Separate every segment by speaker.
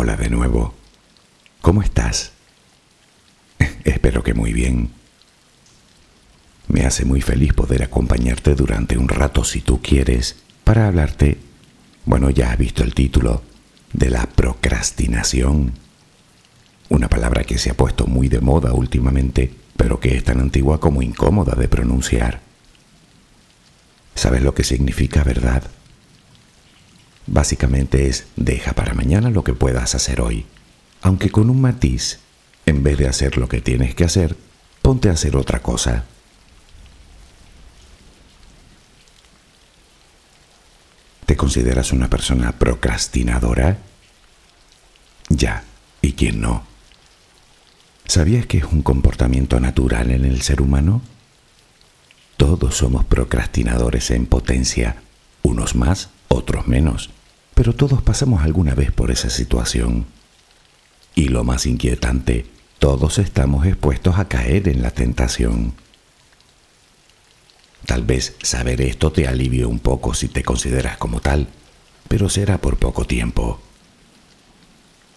Speaker 1: Hola de nuevo. ¿Cómo estás? Espero que muy bien. Me hace muy feliz poder acompañarte durante un rato si tú quieres para hablarte, bueno, ya has visto el título, de la procrastinación. Una palabra que se ha puesto muy de moda últimamente, pero que es tan antigua como incómoda de pronunciar. ¿Sabes lo que significa, verdad? Básicamente es deja para mañana lo que puedas hacer hoy, aunque con un matiz, en vez de hacer lo que tienes que hacer, ponte a hacer otra cosa. ¿Te consideras una persona procrastinadora? Ya, ¿y quién no? ¿Sabías que es un comportamiento natural en el ser humano? Todos somos procrastinadores en potencia, unos más, otros menos, pero todos pasamos alguna vez por esa situación. Y lo más inquietante, todos estamos expuestos a caer en la tentación. Tal vez saber esto te alivie un poco si te consideras como tal, pero será por poco tiempo.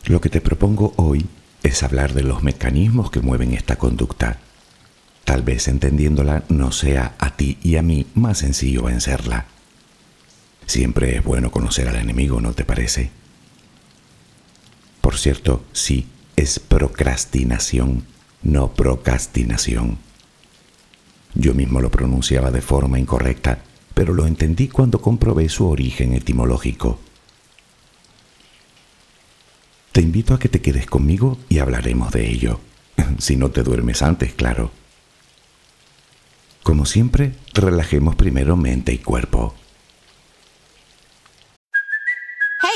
Speaker 1: Lo que te propongo hoy es hablar de los mecanismos que mueven esta conducta. Tal vez entendiéndola no sea a ti y a mí más sencillo vencerla. Siempre es bueno conocer al enemigo, ¿no te parece? Por cierto, sí, es procrastinación, no procrastinación. Yo mismo lo pronunciaba de forma incorrecta, pero lo entendí cuando comprobé su origen etimológico. Te invito a que te quedes conmigo y hablaremos de ello, si no te duermes antes, claro. Como siempre, relajemos primero mente y cuerpo.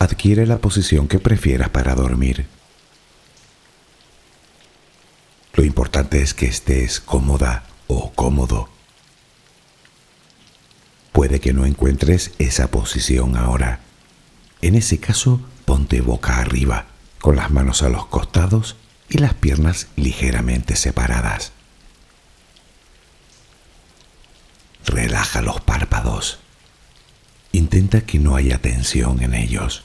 Speaker 1: Adquiere la posición que prefieras para dormir. Lo importante es que estés cómoda o cómodo. Puede que no encuentres esa posición ahora. En ese caso, ponte boca arriba, con las manos a los costados y las piernas ligeramente separadas. Relaja los párpados. Intenta que no haya tensión en ellos.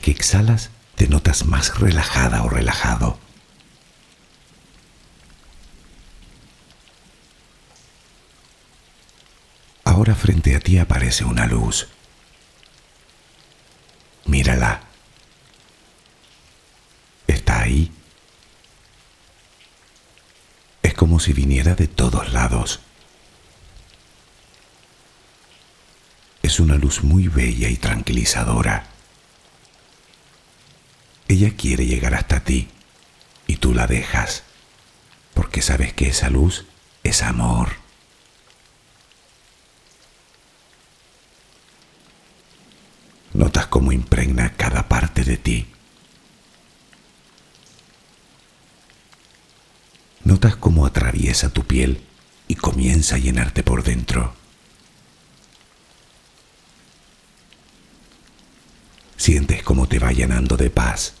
Speaker 1: exhalas te notas más relajada o relajado. Ahora frente a ti aparece una luz. Mírala. Está ahí. Es como si viniera de todos lados. Es una luz muy bella y tranquilizadora. Ella quiere llegar hasta ti y tú la dejas, porque sabes que esa luz es amor. Notas cómo impregna cada parte de ti. Notas cómo atraviesa tu piel y comienza a llenarte por dentro. Sientes cómo te va llenando de paz,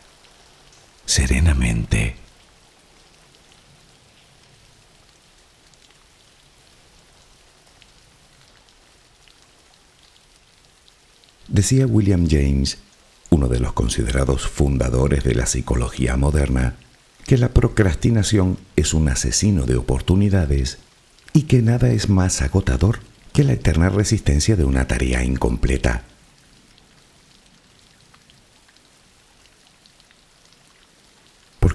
Speaker 1: serenamente. Decía William James, uno de los considerados fundadores de la psicología moderna, que la procrastinación es un asesino de oportunidades y que nada es más agotador que la eterna resistencia de una tarea incompleta.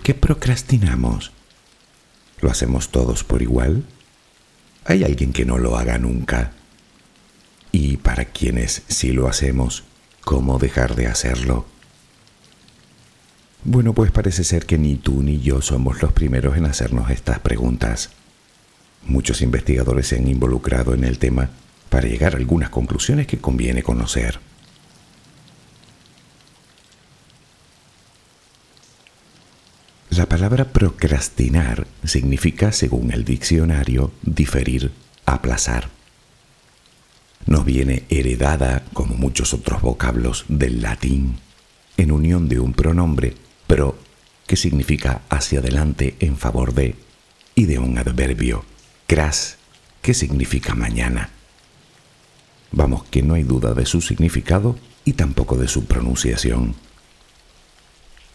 Speaker 1: Qué procrastinamos? ¿Lo hacemos todos por igual? ¿Hay alguien que no lo haga nunca? Y para quienes sí lo hacemos, ¿cómo dejar de hacerlo? Bueno, pues parece ser que ni tú ni yo somos los primeros en hacernos estas preguntas. Muchos investigadores se han involucrado en el tema para llegar a algunas conclusiones que conviene conocer. La palabra procrastinar significa, según el diccionario, diferir, aplazar nos viene heredada, como muchos otros vocablos, del latín, en unión de un pronombre pro, que significa hacia adelante en favor de, y de un adverbio, cras, que significa mañana. Vamos, que no hay duda de su significado y tampoco de su pronunciación.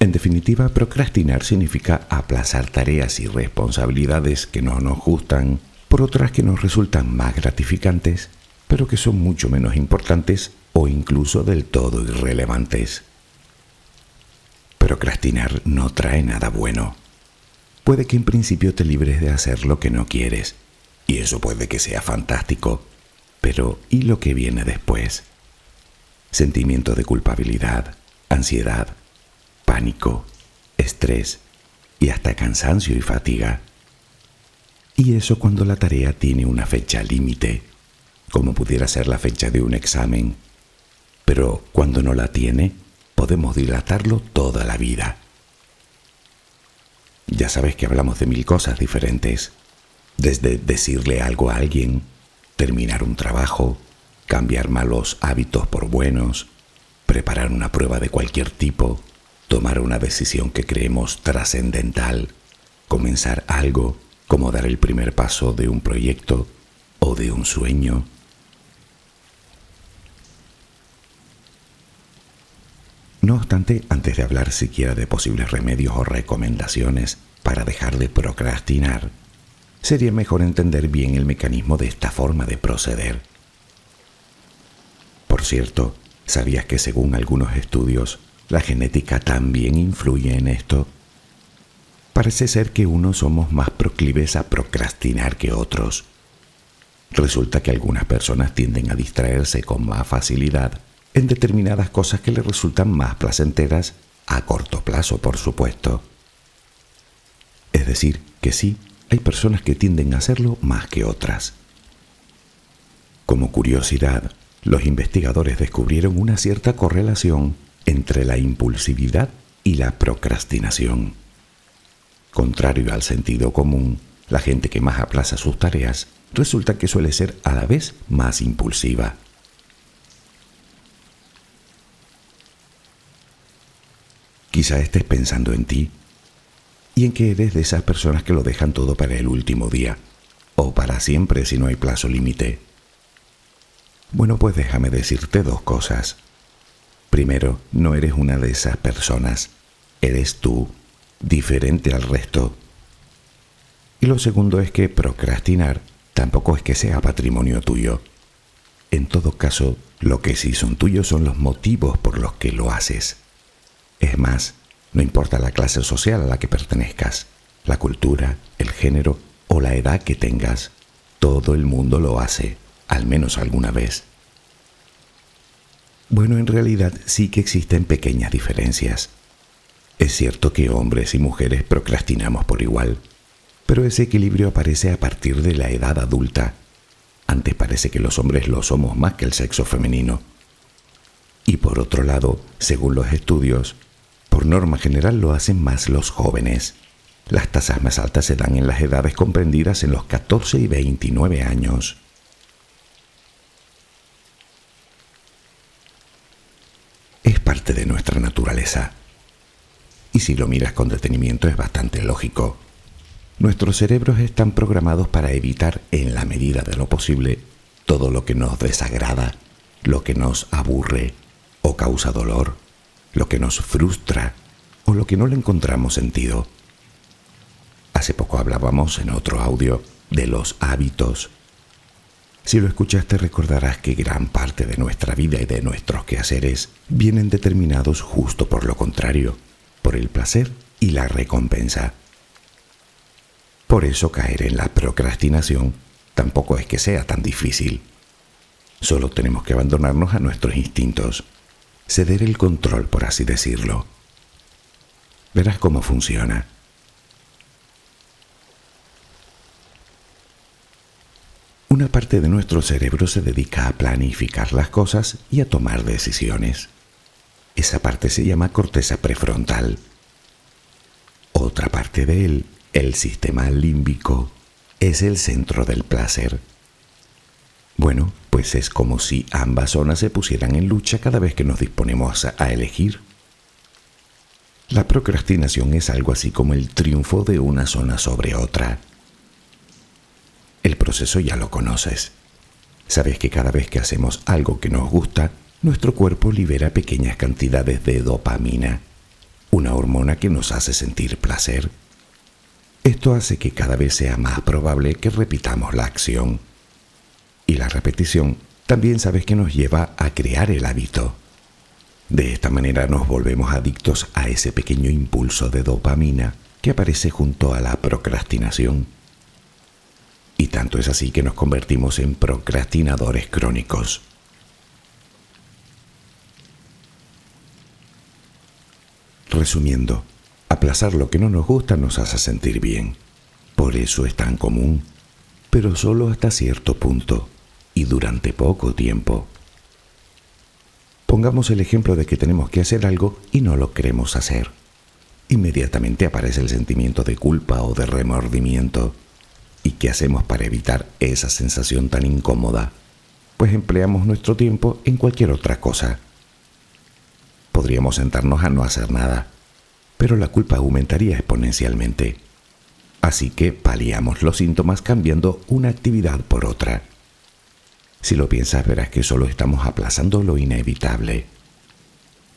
Speaker 1: En definitiva, procrastinar significa aplazar tareas y responsabilidades que no nos gustan por otras que nos resultan más gratificantes pero que son mucho menos importantes o incluso del todo irrelevantes. Procrastinar no trae nada bueno. Puede que en principio te libres de hacer lo que no quieres, y eso puede que sea fantástico, pero ¿y lo que viene después? Sentimiento de culpabilidad, ansiedad, pánico, estrés y hasta cansancio y fatiga. Y eso cuando la tarea tiene una fecha límite como pudiera ser la fecha de un examen, pero cuando no la tiene, podemos dilatarlo toda la vida. Ya sabes que hablamos de mil cosas diferentes, desde decirle algo a alguien, terminar un trabajo, cambiar malos hábitos por buenos, preparar una prueba de cualquier tipo, tomar una decisión que creemos trascendental, comenzar algo, como dar el primer paso de un proyecto o de un sueño. No obstante, antes de hablar siquiera de posibles remedios o recomendaciones para dejar de procrastinar, sería mejor entender bien el mecanismo de esta forma de proceder. Por cierto, ¿sabías que según algunos estudios, la genética también influye en esto? Parece ser que unos somos más proclives a procrastinar que otros. Resulta que algunas personas tienden a distraerse con más facilidad en determinadas cosas que les resultan más placenteras a corto plazo, por supuesto. Es decir, que sí, hay personas que tienden a hacerlo más que otras. Como curiosidad, los investigadores descubrieron una cierta correlación entre la impulsividad y la procrastinación. Contrario al sentido común, la gente que más aplaza sus tareas resulta que suele ser a la vez más impulsiva. Quizá estés pensando en ti y en que eres de esas personas que lo dejan todo para el último día o para siempre si no hay plazo límite. Bueno, pues déjame decirte dos cosas. Primero, no eres una de esas personas, eres tú, diferente al resto. Y lo segundo es que procrastinar tampoco es que sea patrimonio tuyo. En todo caso, lo que sí son tuyos son los motivos por los que lo haces. Es más, no importa la clase social a la que pertenezcas, la cultura, el género o la edad que tengas, todo el mundo lo hace, al menos alguna vez. Bueno, en realidad sí que existen pequeñas diferencias. Es cierto que hombres y mujeres procrastinamos por igual, pero ese equilibrio aparece a partir de la edad adulta. Antes parece que los hombres lo somos más que el sexo femenino. Y por otro lado, según los estudios, por norma general lo hacen más los jóvenes. Las tasas más altas se dan en las edades comprendidas en los 14 y 29 años. Es parte de nuestra naturaleza. Y si lo miras con detenimiento es bastante lógico. Nuestros cerebros están programados para evitar, en la medida de lo posible, todo lo que nos desagrada, lo que nos aburre o causa dolor lo que nos frustra o lo que no le encontramos sentido. Hace poco hablábamos en otro audio de los hábitos. Si lo escuchaste recordarás que gran parte de nuestra vida y de nuestros quehaceres vienen determinados justo por lo contrario, por el placer y la recompensa. Por eso caer en la procrastinación tampoco es que sea tan difícil. Solo tenemos que abandonarnos a nuestros instintos ceder el control, por así decirlo. Verás cómo funciona. Una parte de nuestro cerebro se dedica a planificar las cosas y a tomar decisiones. Esa parte se llama corteza prefrontal. Otra parte de él, el sistema límbico, es el centro del placer. Bueno, pues es como si ambas zonas se pusieran en lucha cada vez que nos disponemos a, elegir. La procrastinación es algo así como el triunfo de una zona sobre otra. El proceso ya lo conoces. Sabes que cada vez que hacemos algo que nos gusta, nuestro cuerpo libera pequeñas cantidades de dopamina, una hormona que nos hace sentir placer. Esto hace que cada vez sea más probable que repitamos la acción y la repetición también sabes que nos lleva a crear el hábito. De esta manera nos volvemos adictos a ese pequeño impulso de dopamina que aparece junto a la procrastinación. Y tanto es así que nos convertimos en procrastinadores crónicos. Resumiendo, aplazar lo que no nos gusta nos hace sentir bien. Por eso es tan común, pero solo hasta cierto punto y durante poco tiempo. Pongamos el ejemplo de que tenemos que hacer algo y no lo queremos hacer. Inmediatamente aparece el sentimiento de culpa o de remordimiento. ¿Y qué hacemos para evitar esa sensación tan incómoda? Pues empleamos nuestro tiempo en cualquier otra cosa. Podríamos sentarnos a no hacer nada, pero la culpa aumentaría exponencialmente. Así que paliamos los síntomas cambiando una actividad por otra. Si lo piensas verás que solo estamos aplazando lo inevitable.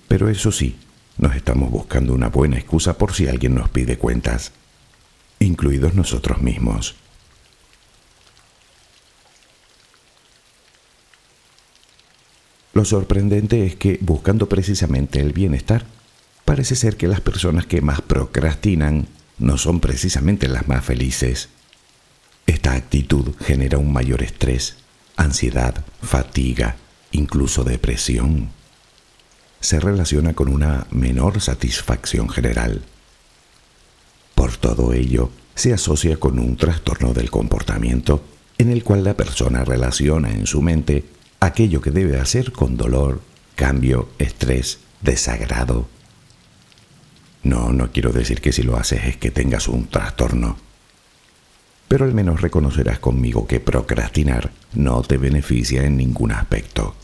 Speaker 1: Pero eso sí, nos estamos buscando una buena excusa por si alguien nos pide cuentas, incluidos nosotros mismos. Lo sorprendente es que, buscando precisamente el bienestar, parece ser que las personas que más procrastinan no son precisamente las más felices. Esta actitud genera un mayor estrés, ansiedad, fatiga, incluso depresión. Se relaciona con una menor satisfacción general. Por todo ello, se asocia con un trastorno del comportamiento en el cual la persona relaciona en su mente aquello que debe hacer con dolor, cambio, estrés, desagrado. No, no quiero decir que si lo haces es que tengas un trastorno pero al menos reconocerás conmigo que procrastinar no te beneficia en ningún aspecto.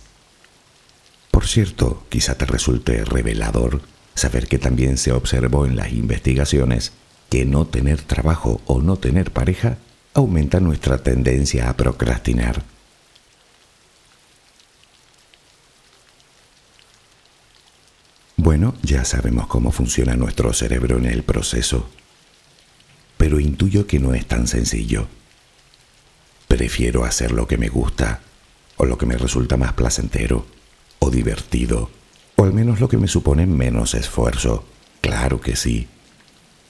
Speaker 1: Por cierto, quizá te resulte revelador saber que también se observó en las investigaciones que no tener trabajo o no tener pareja aumenta nuestra tendencia a procrastinar. Bueno, ya sabemos cómo funciona nuestro cerebro en el proceso pero intuyo que no es tan sencillo. Prefiero hacer lo que me gusta, o lo que me resulta más placentero, o divertido, o al menos lo que me supone menos esfuerzo. Claro que sí.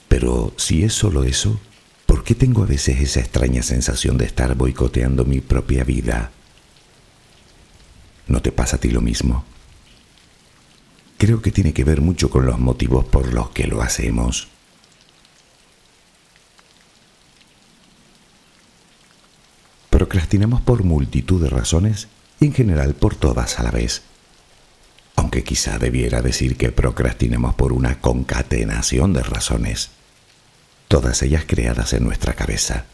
Speaker 1: Pero si es solo eso, ¿por qué tengo a veces esa extraña sensación de estar boicoteando mi propia vida? ¿No te pasa a ti lo mismo? Creo que tiene que ver mucho con los motivos por los que lo hacemos. procrastinamos por multitud de razones y en general por todas a la vez. Aunque quizá debiera decir que procrastinamos por una concatenación de razones, todas ellas creadas en nuestra cabeza.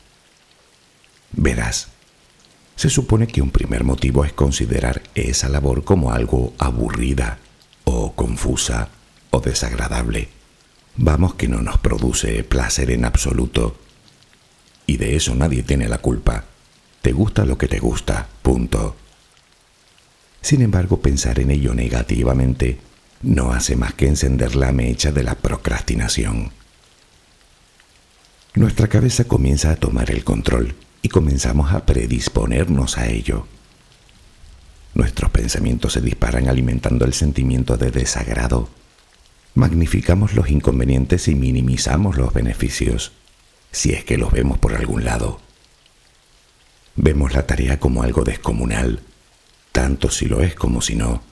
Speaker 1: Verás, se supone que un primer motivo es considerar esa labor como algo aburrida o confusa o desagradable. Vamos que no nos produce placer en absoluto. Y de eso nadie tiene la culpa. Te gusta lo que te gusta, punto. Sin embargo, pensar en ello negativamente no hace más que encender la mecha de la procrastinación. Nuestra cabeza comienza a tomar el control y comenzamos a predisponernos a ello. Nuestros pensamientos se disparan alimentando el sentimiento de desagrado. Magnificamos los inconvenientes y minimizamos los beneficios, si es que los vemos por algún lado. Vemos la tarea como algo descomunal, tanto si lo es como si no.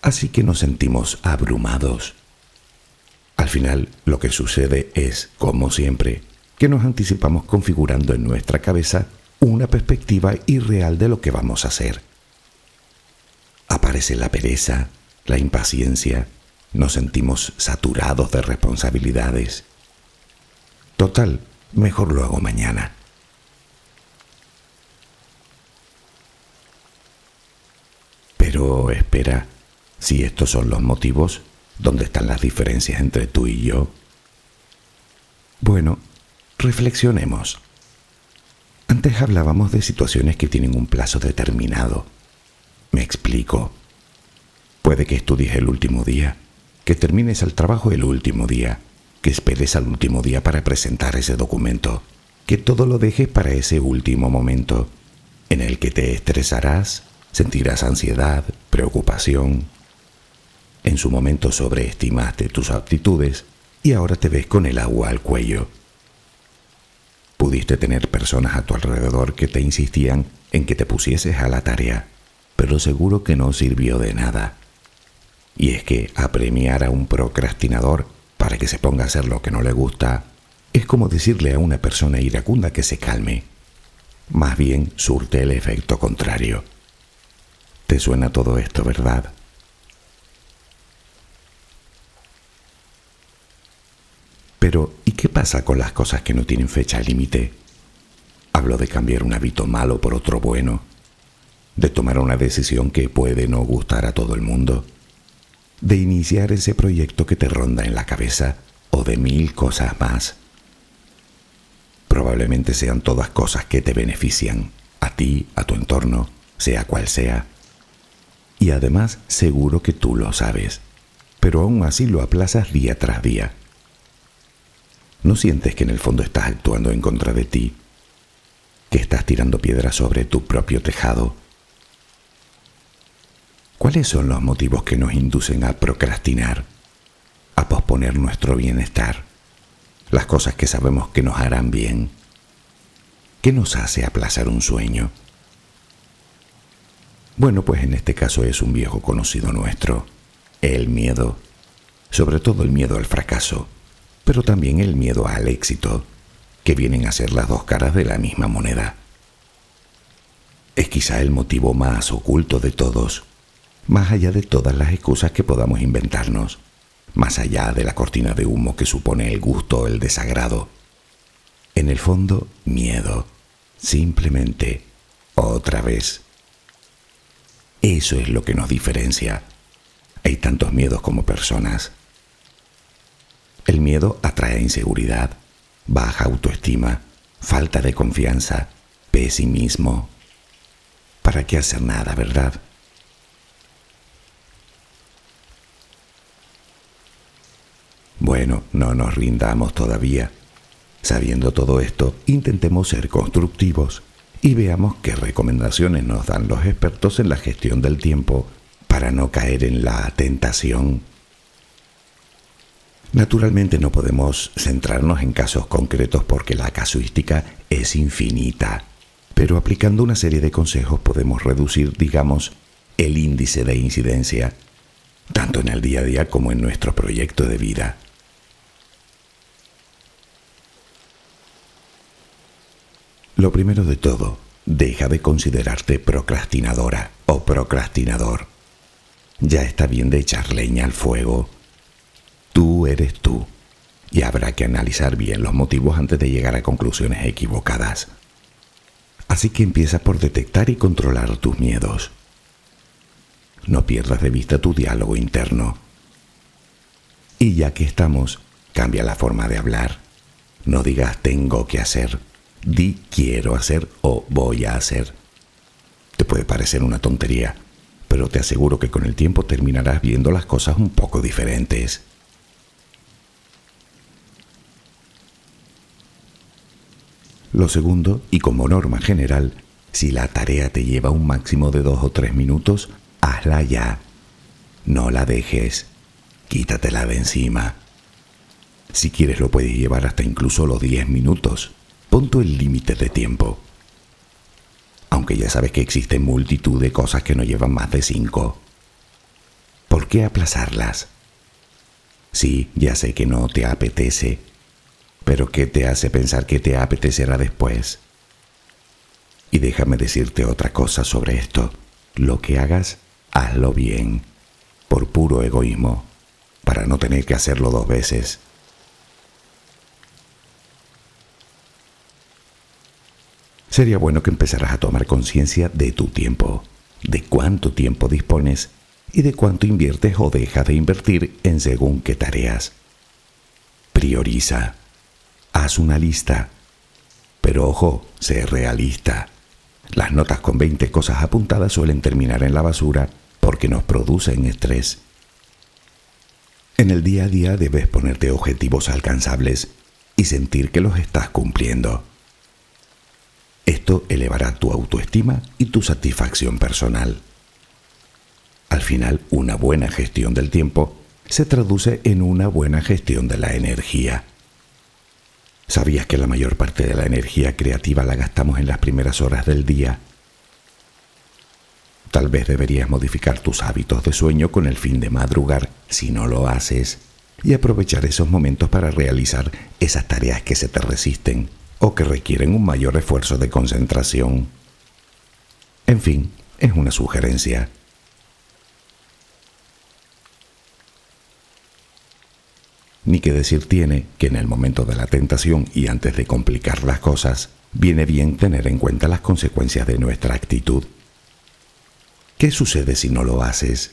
Speaker 1: Así que nos sentimos abrumados. Al final, lo que sucede es, como siempre, que nos anticipamos configurando en nuestra cabeza una perspectiva irreal de lo que vamos a hacer. Aparece la pereza, la impaciencia, nos sentimos saturados de responsabilidades. Total, mejor lo hago mañana. Pero espera, si estos son los motivos, ¿dónde están las diferencias entre tú y yo? Bueno, reflexionemos. Antes hablábamos de situaciones que tienen un plazo determinado. Me explico. Puede que estudies el último día, que termines el trabajo el último día, que esperes al último día para presentar ese documento, que todo lo dejes para ese último momento, en el que te estresarás, Sentirás ansiedad, preocupación. En su momento sobreestimaste tus aptitudes y ahora te ves con el agua al cuello. Pudiste tener personas a tu alrededor que te insistían en que te pusieses a la tarea, pero seguro que no sirvió de nada. Y es que apremiar a un procrastinador para que se ponga a hacer lo que no le gusta es como decirle a una persona iracunda que se calme. Más bien surte el efecto contrario. Te suena todo esto, ¿verdad? Pero, ¿y qué pasa con las cosas que no tienen fecha límite? Hablo de cambiar un hábito malo por otro bueno, de tomar una decisión que puede no gustar a todo el mundo, de iniciar ese proyecto que te ronda en la cabeza o de mil cosas más. probablemente sean todas cosas que te benefician, a ti, a tu entorno, sea cual sea. Y además seguro que tú lo sabes, pero aún así lo aplazas día tras día. ¿No sientes que en el fondo estás actuando en contra de ti? ¿Que estás tirando piedras sobre tu propio tejado? ¿Cuáles son los motivos que nos inducen a procrastinar, a posponer nuestro bienestar, las cosas que sabemos que nos harán bien? ¿Qué nos hace aplazar un sueño? Bueno, pues en este caso es un viejo conocido nuestro, el miedo, sobre todo el miedo al fracaso, pero también el miedo al éxito, que vienen a ser las dos caras de la misma moneda. Es quizá el motivo más oculto de todos, más allá de todas las excusas que podamos inventarnos, más allá de la cortina de humo que supone el gusto o el desagrado. En el fondo, miedo, simplemente, otra vez. Eso es lo que nos diferencia. Hay tantos miedos como personas. El miedo atrae inseguridad, baja autoestima, falta de confianza, pesimismo. ¿Para qué hacer nada, verdad? Bueno, no nos rindamos todavía. Sabiendo todo esto, intentemos ser constructivos y veamos qué recomendaciones nos dan los expertos en la gestión del tiempo para no caer en la tentación Naturalmente no podemos centrarnos en casos concretos porque la casuística es infinita, pero aplicando una serie de consejos podemos reducir, digamos, el índice de incidencia, tanto en el día a día como en nuestro proyecto de vida. Lo primero de todo, deja de considerarte procrastinadora o procrastinador. Ya está bien de echar leña al fuego Tú eres tú y habrá que analizar bien los motivos antes de llegar a conclusiones equivocadas. Así que empieza por detectar y controlar tus miedos. No pierdas de vista tu diálogo interno. Y ya que estamos, cambia la forma de hablar. No digas tengo que hacer, di quiero hacer o voy a hacer. Te puede parecer una tontería, pero te aseguro que con el tiempo terminarás viendo las cosas un poco diferentes. Lo segundo, y como norma general, si la tarea te lleva un máximo de dos o tres minutos, hazla ya. No la dejes. Quítatela de encima. Si quieres lo puedes llevar hasta incluso los diez minutos. Ponto el límite de tiempo. Aunque ya sabes que existen multitud de cosas que no llevan más de cinco. ¿Por qué aplazarlas? Sí, ya sé que no te apetece, pero ¿qué te hace pensar que te apetecerá después? Y déjame decirte otra cosa sobre esto. Lo que hagas, hazlo bien, por puro egoísmo, para no tener que hacerlo dos veces. Sería bueno que empezaras a tomar conciencia de tu tiempo, de cuánto tiempo dispones y de cuánto inviertes o dejas de invertir en según qué tareas. Prioriza. Haz una lista. Pero ojo, sé realista. Las notas con 20 cosas apuntadas suelen terminar en la basura porque nos producen estrés. En el día a día debes ponerte objetivos alcanzables y sentir que los estás cumpliendo. Esto elevará tu autoestima y tu satisfacción personal. Al final, una buena gestión del tiempo se traduce en una buena gestión de la energía. ¿Sabías que la mayor parte de la energía creativa la gastamos en las primeras horas del día? Tal vez deberías modificar tus hábitos de sueño con el fin de madrugar si no lo haces y aprovechar esos momentos para realizar esas tareas que se te resisten o que requieren un mayor esfuerzo de concentración. En fin, es una sugerencia. Ni que decir tiene que en el momento de la tentación y antes de complicar las cosas, viene bien tener en cuenta las consecuencias de nuestra actitud. ¿Qué sucede si no lo haces?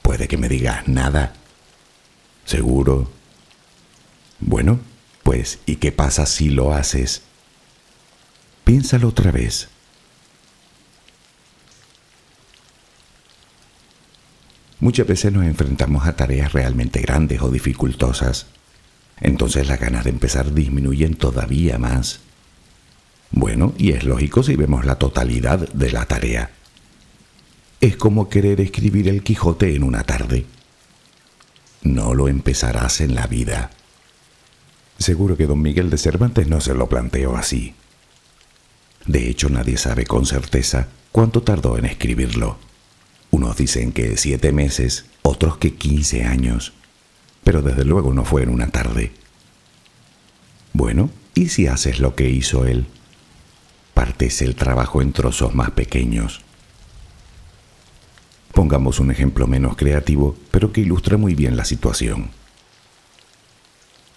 Speaker 1: Puede que me digas nada. ¿Seguro? Bueno, Pues, ¿y qué pasa si lo haces? Piénsalo otra vez. Muchas veces nos enfrentamos a tareas realmente grandes o dificultosas. Entonces las ganas de empezar disminuyen todavía más. Bueno, y es lógico si vemos la totalidad de la tarea. Es como querer escribir el Quijote en una tarde. No lo empezarás en la vida. Seguro que don Miguel de Cervantes no se lo planteó así. De hecho, nadie sabe con certeza cuánto tardó en escribirlo. Unos dicen que siete meses, otros que quince años, pero desde luego no fue en una tarde. Bueno, ¿y si haces lo que hizo él? Partes el trabajo en trozos más pequeños. Pongamos un ejemplo menos creativo, pero que ilustra muy bien la situación.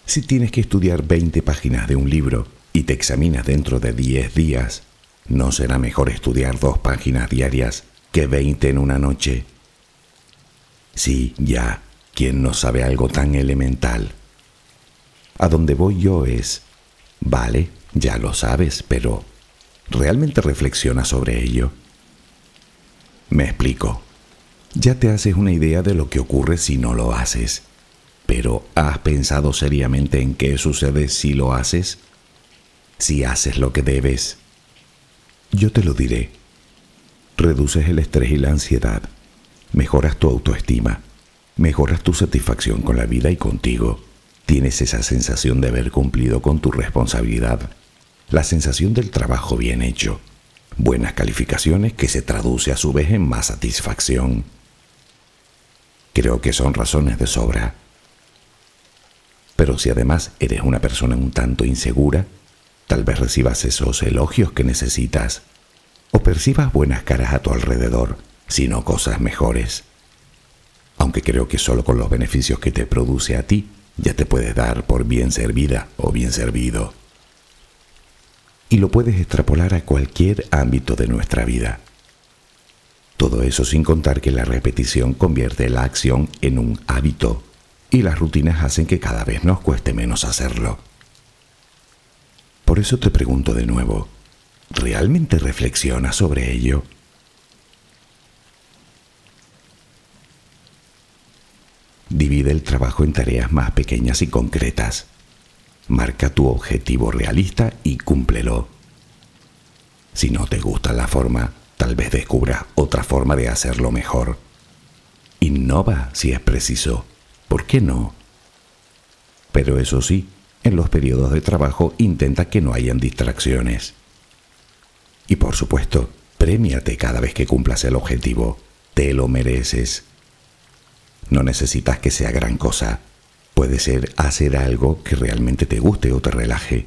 Speaker 1: Si tienes que estudiar 20 páginas de un libro y te examinas dentro de 10 días, ¿no será mejor estudiar dos páginas diarias que veinte en una noche. Sí, ya, ¿quién no sabe algo tan elemental? A donde voy yo es, vale, ya lo sabes, pero ¿realmente reflexiona sobre ello? Me explico. Ya te haces una idea de lo que ocurre si no lo haces, pero ¿has pensado seriamente en qué sucede si lo haces? Si haces lo que debes. Yo te lo diré reduces el estrés y la ansiedad, mejoras tu autoestima, mejoras tu satisfacción con la vida y contigo. Tienes esa sensación de haber cumplido con tu responsabilidad, la sensación del trabajo bien hecho, buenas calificaciones que se traduce a su vez en más satisfacción. Creo que son razones de sobra. Pero si además eres una persona un tanto insegura, tal vez recibas esos elogios que necesitas o percibas buenas caras a tu alrededor, sino cosas mejores. Aunque creo que solo con los beneficios que te produce a ti ya te puedes dar por bien servida o bien servido. Y lo puedes extrapolar a cualquier ámbito de nuestra vida. Todo eso sin contar que la repetición convierte la acción en un hábito y las rutinas hacen que cada vez nos cueste menos hacerlo. Por eso te pregunto de nuevo, ¿Realmente reflexiona sobre ello? Divide el trabajo en tareas más pequeñas y concretas. Marca tu objetivo realista y cúmplelo. Si no te gusta la forma, tal vez descubras otra forma de hacerlo mejor. Innova si es preciso. ¿Por qué no? Pero eso sí, en los periodos de trabajo intenta que no hayan distracciones. Y por supuesto, premiate cada vez que cumplas el objetivo. Te lo mereces. No necesitas que sea gran cosa. Puede ser hacer algo que realmente te guste o te relaje.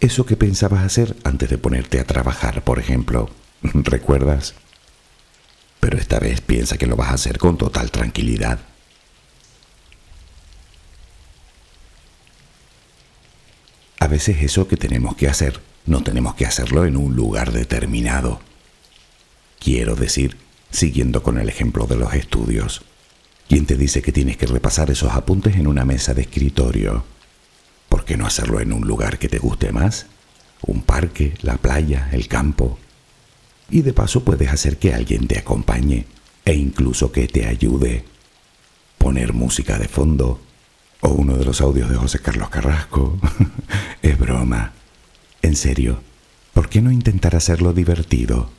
Speaker 1: Eso que pensabas hacer antes de ponerte a trabajar, por ejemplo. ¿Recuerdas? Pero esta vez piensa que lo vas a hacer con total tranquilidad. A veces eso que tenemos que hacer no tenemos que hacerlo en un lugar determinado. Quiero decir, siguiendo con el ejemplo de los estudios, ¿quién te dice que tienes que repasar esos apuntes en una mesa de escritorio? ¿Por qué no hacerlo en un lugar que te guste más? Un parque, la playa, el campo. Y de paso puedes hacer que alguien te acompañe e incluso que te ayude. Poner música de fondo o uno de los audios de José Carlos Carrasco. es broma. En serio, ¿por qué no intentar hacerlo divertido?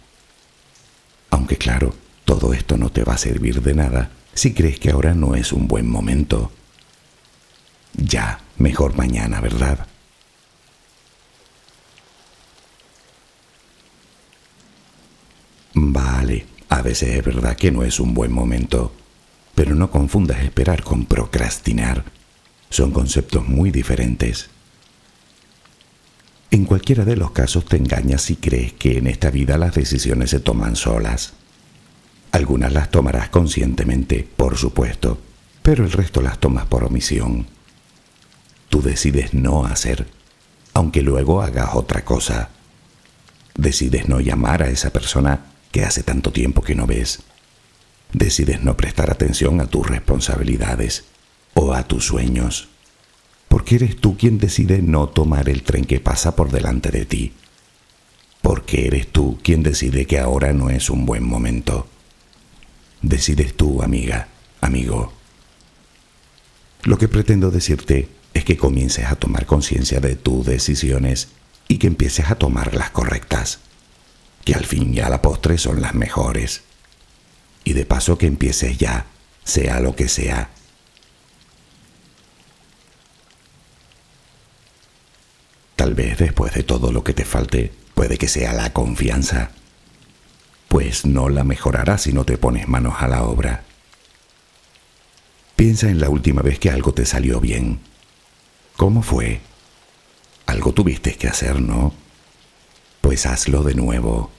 Speaker 1: Aunque claro, todo esto no te va a servir de nada si crees que ahora no es un buen momento. Ya, mejor mañana, ¿verdad? Vale, a veces es verdad que no es un buen momento, pero no confundas esperar con procrastinar. Son conceptos muy diferentes. En cualquiera de los casos te engañas si crees que en esta vida las decisiones se toman solas. Algunas las tomarás conscientemente, por supuesto, pero el resto las tomas por omisión. Tú decides no hacer, aunque luego hagas otra cosa. Decides no llamar a esa persona que hace tanto tiempo que no ves. Decides no prestar atención a tus responsabilidades o a tus sueños Porque eres tú quien decide no tomar el tren que pasa por delante de ti. Porque eres tú quien decide que ahora no es un buen momento. Decides tú, amiga, amigo. Lo que pretendo decirte es que comiences a tomar conciencia de tus decisiones y que empieces a tomar las correctas, que al fin y a la postre son las mejores. Y de paso que empieces ya, sea lo que sea. Tal vez después de todo lo que te falte, puede que sea la confianza. Pues no la mejorarás si no te pones manos a la obra. Piensa en la última vez que algo te salió bien. ¿Cómo fue? Algo tuviste que hacer, ¿no? Pues hazlo de nuevo.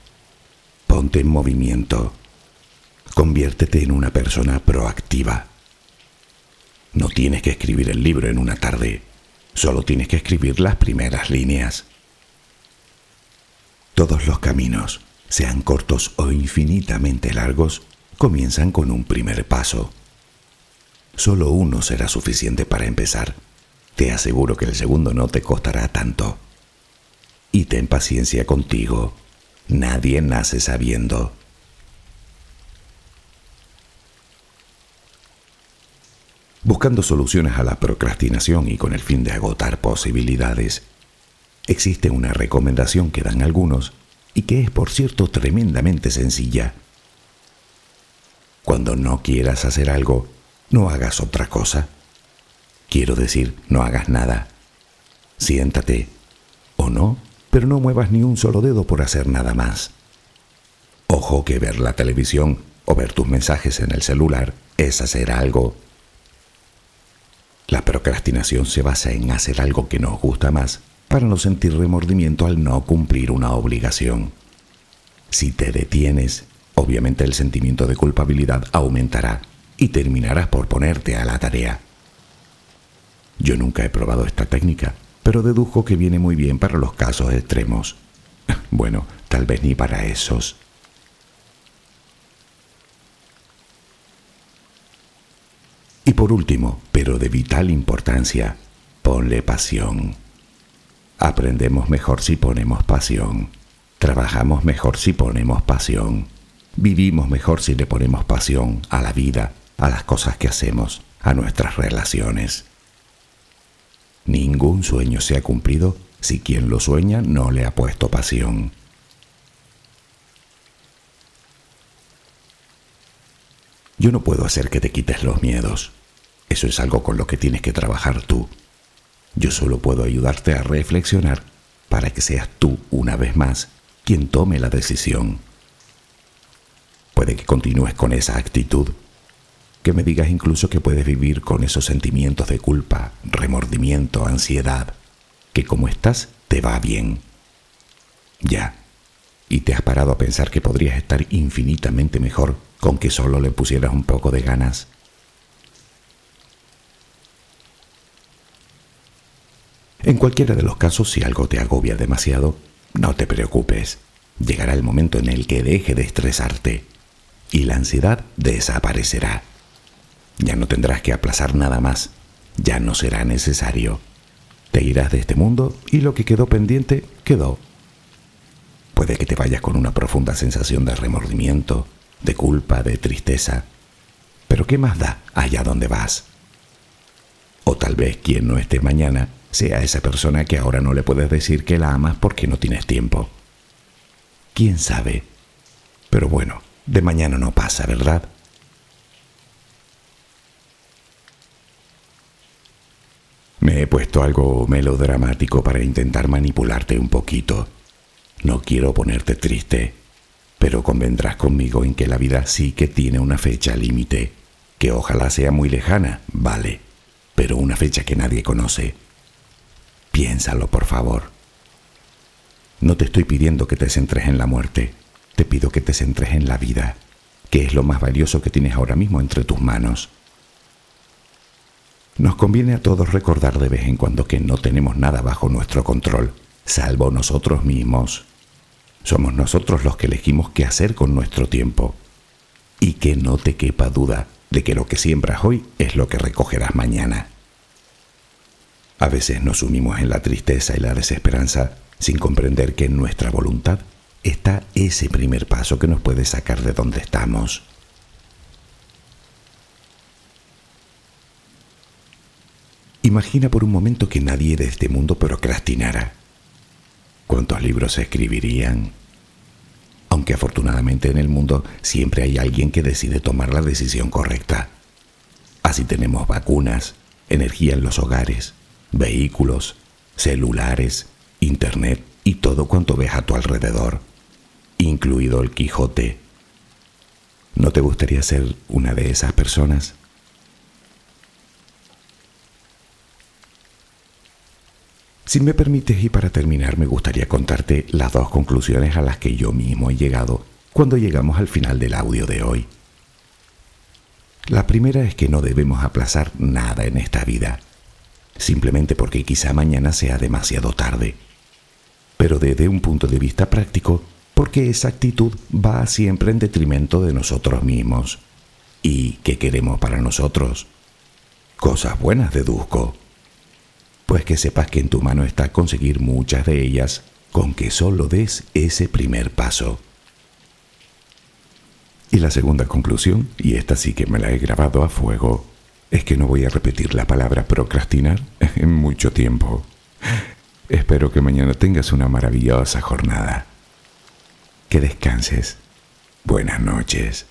Speaker 1: Ponte en movimiento. Conviértete en una persona proactiva. No tienes que escribir el libro en una tarde, solo tienes que escribir las primeras líneas. Todos los caminos, sean cortos o infinitamente largos, comienzan con un primer paso. Solo uno será suficiente para empezar. Te aseguro que el segundo no te costará tanto. Y ten paciencia contigo. Nadie nace sabiendo. Buscando soluciones a la procrastinación y con el fin de agotar posibilidades, existe una recomendación que dan algunos y que es por cierto tremendamente sencilla. Cuando no quieras hacer algo, no hagas otra cosa. Quiero decir, no hagas nada. Siéntate, o no, pero no muevas ni un solo dedo por hacer nada más. Ojo que ver la televisión o ver tus mensajes en el celular es hacer algo. La procrastinación se basa en hacer algo que nos gusta más para no sentir remordimiento al no cumplir una obligación. Si te detienes, obviamente el sentimiento de culpabilidad aumentará y terminarás por ponerte a la tarea. Yo nunca he probado esta técnica, pero dedujo que viene muy bien para los casos extremos. Bueno, tal vez ni para esos. Y por último, pero de vital importancia, ponle pasión. Aprendemos mejor si ponemos pasión. Trabajamos mejor si ponemos pasión. Vivimos mejor si le ponemos pasión a la vida, a las cosas que hacemos, a nuestras relaciones. Ningún sueño se ha cumplido si quien lo sueña no le ha puesto pasión. Yo no puedo hacer que te quites los miedos. Eso es algo con lo que tienes que trabajar tú. Yo solo puedo ayudarte a reflexionar para que seas tú, una vez más, quien tome la decisión. Puede que continúes con esa actitud, que me digas incluso que puedes vivir con esos sentimientos de culpa, remordimiento, ansiedad, que como estás te va bien. Ya, y te has parado a pensar que podrías estar infinitamente mejor con que solo le pusieras un poco de ganas. En cualquiera de los casos, si algo te agobia demasiado, no te preocupes. Llegará el momento en el que deje de estresarte y la ansiedad desaparecerá. Ya no tendrás que aplazar nada más, ya no será necesario. Te irás de este mundo y lo que quedó pendiente quedó. Puede que te vayas con una profunda sensación de remordimiento, de culpa, de tristeza. Pero ¿qué más da allá donde vas? O tal vez quien no esté mañana sea esa persona que ahora no le puedes decir que la amas porque no tienes tiempo. ¿Quién sabe? Pero bueno, de mañana no pasa, ¿verdad? Me he puesto algo melodramático para intentar manipularte un poquito. No quiero ponerte triste, pero convendrás conmigo en que la vida sí que tiene una fecha límite, que ojalá sea muy lejana, vale, pero una fecha que nadie conoce. Piénsalo, por favor. No te estoy pidiendo que te centres en la muerte, te pido que te centres en la vida, que es lo más valioso que tienes ahora mismo entre tus manos. Nos conviene a todos recordar de vez en cuando que no tenemos nada bajo nuestro control, salvo nosotros mismos. Somos nosotros los que elegimos qué hacer con nuestro tiempo. Y que no te quepa duda de que lo que siembras hoy es lo que recogerás mañana. A veces nos sumimos en la tristeza y la desesperanza sin comprender que en nuestra voluntad está ese primer paso que nos puede sacar de donde estamos. Imagina por un momento que nadie de este mundo procrastinara. ¿Cuántos libros se escribirían? Aunque afortunadamente en el mundo siempre hay alguien que decide tomar la decisión correcta. Así tenemos vacunas, energía en los hogares, vehículos, celulares, internet y todo cuanto ves a tu alrededor, incluido el Quijote. ¿No te gustaría ser una de esas personas? Si me permites y para terminar me gustaría contarte las dos conclusiones a las que yo mismo he llegado cuando llegamos al final del audio de hoy. La primera es que no debemos aplazar nada en esta vida, simplemente porque quizá mañana sea demasiado tarde. Pero desde un punto de vista práctico, porque esa actitud va siempre en detrimento de nosotros mismos. ¿Y qué queremos para nosotros? Cosas buenas, deduzco. Pues que sepas que en tu mano está conseguir muchas de ellas con que solo des ese primer paso. Y la segunda conclusión, y esta sí que me la he grabado a fuego, es que no voy a repetir la palabra procrastinar en mucho tiempo. Espero que mañana tengas una maravillosa jornada. Que descanses. Buenas noches.